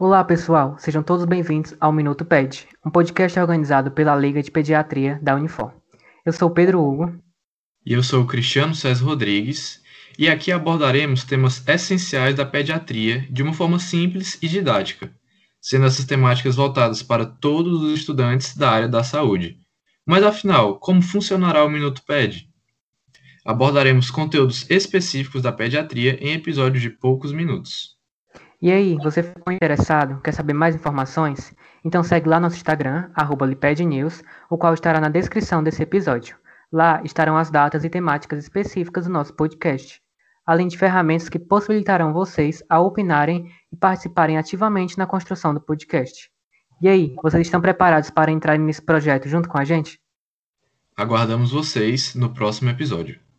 Olá, pessoal. Sejam todos bem-vindos ao Minuto PED, um podcast organizado pela Liga de Pediatria da Unifor. Eu sou Pedro Hugo. E eu sou Cristiano César Rodrigues. E aqui abordaremos temas essenciais da pediatria de uma forma simples e didática, sendo essas temáticas voltadas para todos os estudantes da área da saúde. Mas afinal, como funcionará o Minuto PED? Abordaremos conteúdos específicos da pediatria em episódios de poucos minutos. E aí, você ficou interessado? Quer saber mais informações? Então segue lá nosso Instagram, LipedNews, o qual estará na descrição desse episódio. Lá estarão as datas e temáticas específicas do nosso podcast, além de ferramentas que possibilitarão vocês a opinarem e participarem ativamente na construção do podcast. E aí, vocês estão preparados para entrar nesse projeto junto com a gente? Aguardamos vocês no próximo episódio.